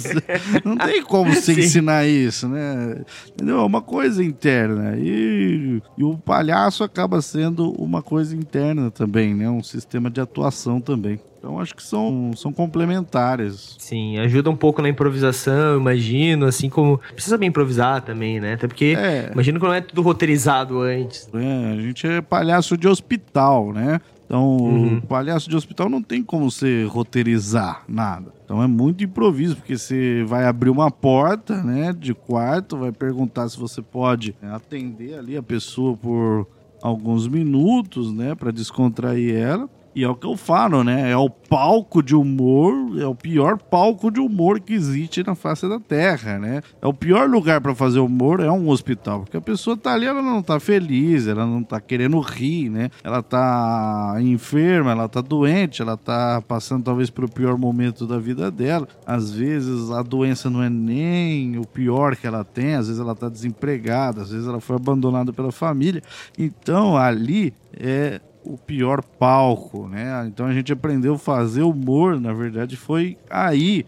[SPEAKER 2] não tem como você Sim. ensinar isso, né? Entendeu? É uma coisa interna. E, e o palhaço acaba sendo uma coisa interna também, né? Um sistema de atuação também. Então acho que são, são complementares.
[SPEAKER 1] Sim, ajuda um pouco na improvisação, imagino, assim como. Precisa saber improvisar também, né? Até porque é. imagino que não é tudo roteirizado antes.
[SPEAKER 2] É, a gente é palhaço de hospital, né? Então, uhum. o palhaço de hospital não tem como você roteirizar nada. Então é muito improviso, porque você vai abrir uma porta, né, de quarto, vai perguntar se você pode atender ali a pessoa por alguns minutos, né, para descontrair ela. E é o que eu falo, né? É o palco de humor, é o pior palco de humor que existe na face da Terra, né? É o pior lugar para fazer humor é um hospital, porque a pessoa tá ali, ela não tá feliz, ela não tá querendo rir, né? Ela tá enferma, ela tá doente, ela tá passando talvez pelo pior momento da vida dela. Às vezes a doença não é nem o pior que ela tem, às vezes ela tá desempregada, às vezes ela foi abandonada pela família. Então ali é o pior palco, né? Então a gente aprendeu a fazer humor, na verdade, foi aí,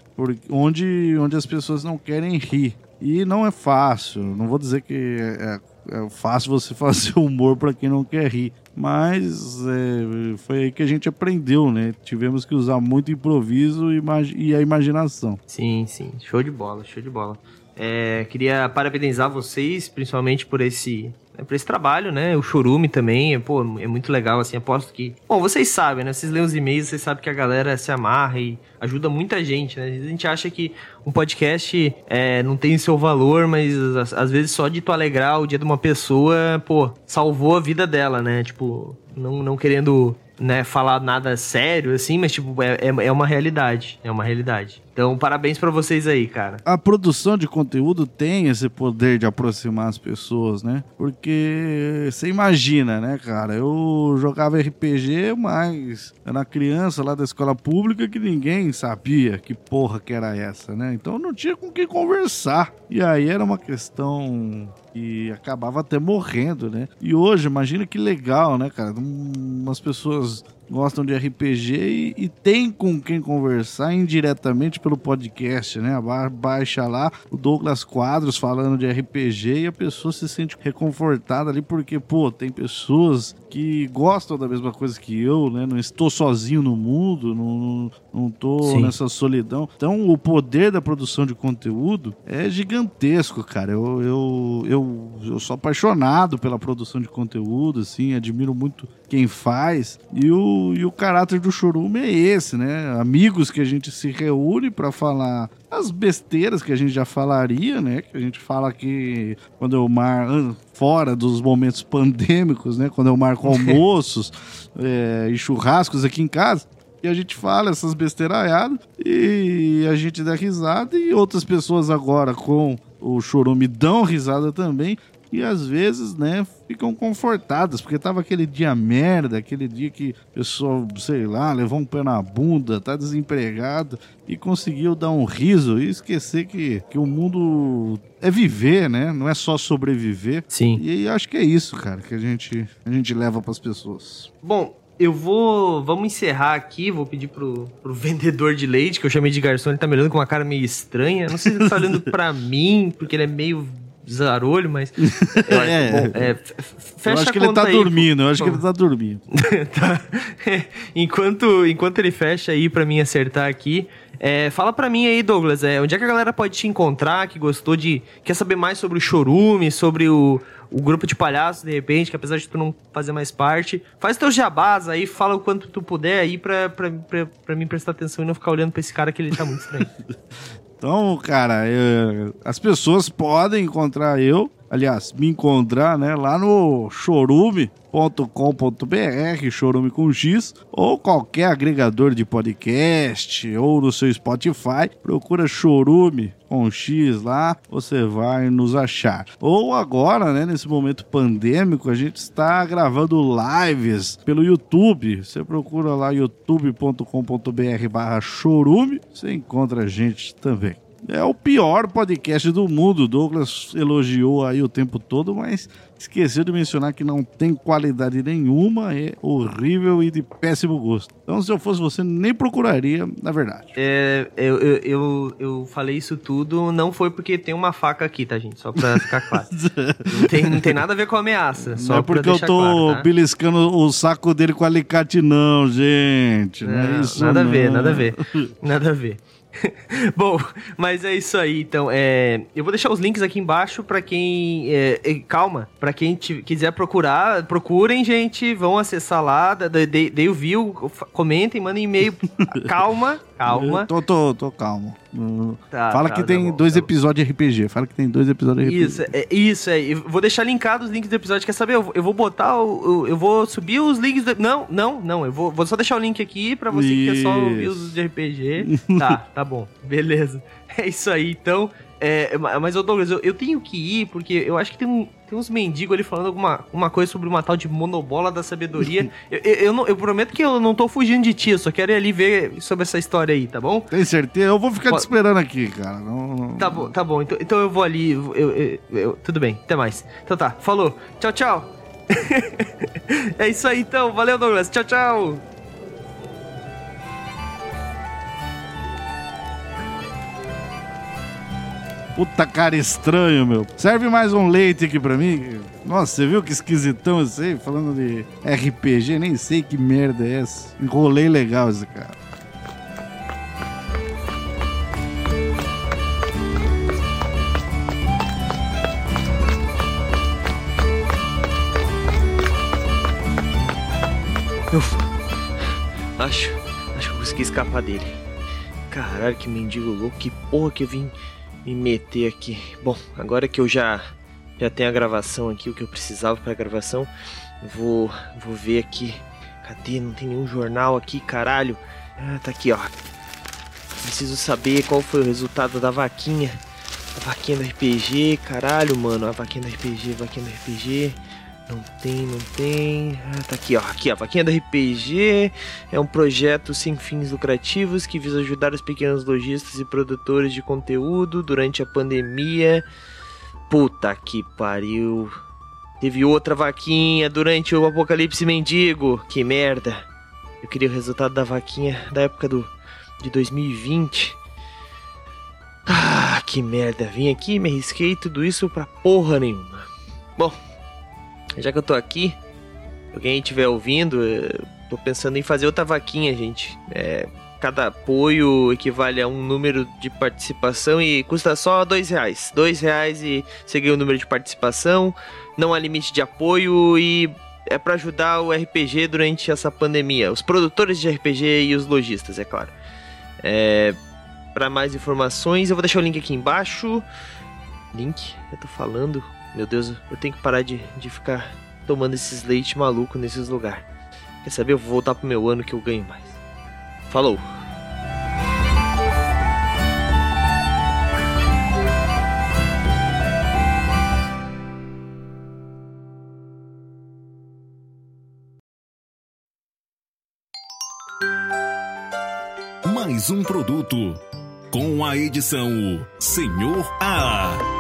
[SPEAKER 2] onde, onde as pessoas não querem rir. E não é fácil, não vou dizer que é, é, é fácil você fazer humor para quem não quer rir, mas é, foi aí que a gente aprendeu, né? Tivemos que usar muito improviso e, e a imaginação.
[SPEAKER 1] Sim, sim, show de bola, show de bola. É, queria parabenizar vocês, principalmente por esse é pra esse trabalho, né? O Chorume também, é, pô, é muito legal, assim, aposto que... Bom, vocês sabem, né? Vocês lêem os e-mails, vocês sabem que a galera se amarra e ajuda muita gente, né? Às vezes a gente acha que um podcast é, não tem seu valor, mas às vezes só de tu alegrar o dia de uma pessoa, pô, salvou a vida dela, né? Tipo, não, não querendo né, falar nada sério, assim, mas, tipo, é, é, é uma realidade. É uma realidade. Então, parabéns para vocês aí, cara.
[SPEAKER 2] A produção de conteúdo tem esse poder de aproximar as pessoas, né? Porque você imagina, né, cara? Eu jogava RPG, mas era criança lá da escola pública que ninguém sabia que porra que era essa, né? Então não tinha com quem conversar. E aí era uma questão que acabava até morrendo, né? E hoje, imagina que legal, né, cara? Umas pessoas gostam de RPG e, e, tem com quem conversar indiretamente pelo podcast, né? Baixa lá o Douglas Quadros falando de RPG e a pessoa se sente reconfortada ali porque, pô, tem pessoas que gostam da mesma coisa que eu, né? Não estou sozinho no mundo, não, não Sim. nessa solidão. Então, o poder da produção de conteúdo é gigantesco, cara. Eu, eu, eu, eu sou apaixonado pela produção de conteúdo, assim, admiro muito quem faz. E o, e o caráter do Chorume é esse, né? Amigos que a gente se reúne para falar as besteiras que a gente já falaria, né? Que a gente fala aqui quando eu mar fora dos momentos pandêmicos, né? Quando eu marco almoços é, e churrascos aqui em casa. E a gente fala essas besteiraiadas e a gente dá risada e outras pessoas agora com o chorume dão risada também e às vezes, né, ficam confortadas, porque tava aquele dia merda, aquele dia que o pessoal, sei lá, levou um pé na bunda, tá desempregado e conseguiu dar um riso e esquecer que, que o mundo é viver, né? Não é só sobreviver.
[SPEAKER 1] Sim.
[SPEAKER 2] E acho que é isso, cara, que a gente, a gente leva para as pessoas.
[SPEAKER 1] Bom, eu vou. Vamos encerrar aqui. Vou pedir pro, pro vendedor de leite, que eu chamei de garçom, ele tá me olhando com uma cara meio estranha. Não sei se ele tá olhando pra mim, porque ele é meio zarolho, mas.
[SPEAKER 2] é, bom, é, fecha eu acho que ele tá aí, dormindo, eu acho que ele tá dormindo. tá.
[SPEAKER 1] enquanto, enquanto ele fecha aí para mim acertar aqui, é, fala para mim aí, Douglas, é, onde é que a galera pode te encontrar, que gostou de. quer saber mais sobre o chorume, sobre o, o grupo de palhaços, de repente, que apesar de tu não fazer mais parte, faz teus jabás aí, fala o quanto tu puder aí pra, pra, pra, pra mim prestar atenção e não ficar olhando pra esse cara que ele tá muito estranho.
[SPEAKER 2] Então, cara, eu, as pessoas podem encontrar eu, aliás, me encontrar, né, lá no chorume chorume.com.br, chorume com X, ou qualquer agregador de podcast, ou no seu Spotify, procura chorume com X lá, você vai nos achar. Ou agora, né, nesse momento pandêmico, a gente está gravando lives pelo YouTube. Você procura lá youtube.com.br barra chorume, você encontra a gente também. É o pior podcast do mundo. Douglas elogiou aí o tempo todo, mas esqueceu de mencionar que não tem qualidade nenhuma, é horrível e de péssimo gosto. Então, se eu fosse você, nem procuraria, na verdade.
[SPEAKER 1] É, eu, eu, eu, eu falei isso tudo, não foi porque tem uma faca aqui, tá, gente? Só pra ficar claro. não, tem, não tem nada a ver com ameaça. Só
[SPEAKER 2] não é porque eu tô claro, tá? beliscando o saco dele com alicate, não, gente. Não, não é isso,
[SPEAKER 1] nada a ver, nada a ver. Nada a ver. Bom, mas é isso aí. Então, é, eu vou deixar os links aqui embaixo para quem. É, é, calma, para quem quiser procurar, procurem, gente. Vão acessar lá, dei o view, comentem, mandem e-mail. calma, calma.
[SPEAKER 2] Eu tô, tô, tô calmo. Tá, Fala tá, que tá tem bom, dois tá episódios de RPG. Fala que tem dois episódios de
[SPEAKER 1] RPG. Isso, é, isso é. Eu vou deixar linkado os links do episódio. Quer saber? Eu, eu vou botar. O, eu vou subir os links. Do, não, não, não. Eu vou, vou só deixar o link aqui pra você isso. que quer só ouvir os de RPG. tá, tá bom. Beleza. É isso aí. Então, é, mas, ô Douglas, eu, eu, tenho que ir, porque eu acho que tem, um, tem uns mendigos ali falando alguma uma coisa sobre uma tal de monobola da sabedoria. eu, eu, eu, não, eu, prometo que eu não tô fugindo de ti, eu só quero ir ali ver sobre essa história aí, tá bom?
[SPEAKER 2] Tem certeza? Eu vou ficar Pode... te esperando aqui, cara. Não, não...
[SPEAKER 1] Tá bom, tá bom. Então, então eu vou ali. Tudo bem, até mais. Então tá, falou. Tchau, tchau. é isso aí então, valeu Douglas. Tchau, tchau.
[SPEAKER 2] Puta cara estranho, meu. Serve mais um leite aqui pra mim. Nossa, você viu que esquisitão esse aí? Falando de RPG, nem sei que merda é essa. Enrolei legal esse cara.
[SPEAKER 1] Ufa. Acho. Acho que eu consegui escapar dele. Caralho, que mendigo louco. Que porra que eu vim me meter aqui. Bom, agora que eu já já tenho a gravação aqui, o que eu precisava para a gravação, vou vou ver aqui. Cadê? Não tem nenhum jornal aqui, caralho. Ah, tá aqui, ó. Preciso saber qual foi o resultado da vaquinha. A vaquinha do RPG, caralho, mano. A vaquinha do RPG, vaquinha do RPG. Não tem, não tem. Ah, tá aqui, ó. Aqui, a Vaquinha do RPG é um projeto sem fins lucrativos que visa ajudar os pequenos lojistas e produtores de conteúdo durante a pandemia. Puta que pariu. Teve outra vaquinha durante o apocalipse mendigo. Que merda. Eu queria o resultado da vaquinha da época do de 2020. Ah, que merda. Vim aqui, me arrisquei tudo isso pra porra nenhuma. Bom, já que eu tô aqui, alguém estiver ouvindo, tô pensando em fazer outra vaquinha, gente. É, cada apoio equivale a um número de participação e custa só dois reais. Dois reais e ganha o número de participação, não há limite de apoio e é para ajudar o RPG durante essa pandemia. Os produtores de RPG e os lojistas, é claro. É, para mais informações, eu vou deixar o link aqui embaixo. Link, eu tô falando. Meu Deus, eu tenho que parar de, de ficar tomando esses leite maluco nesses lugares. Quer saber? Eu vou voltar pro meu ano que eu ganho mais. Falou!
[SPEAKER 3] Mais um produto com a edição Senhor A.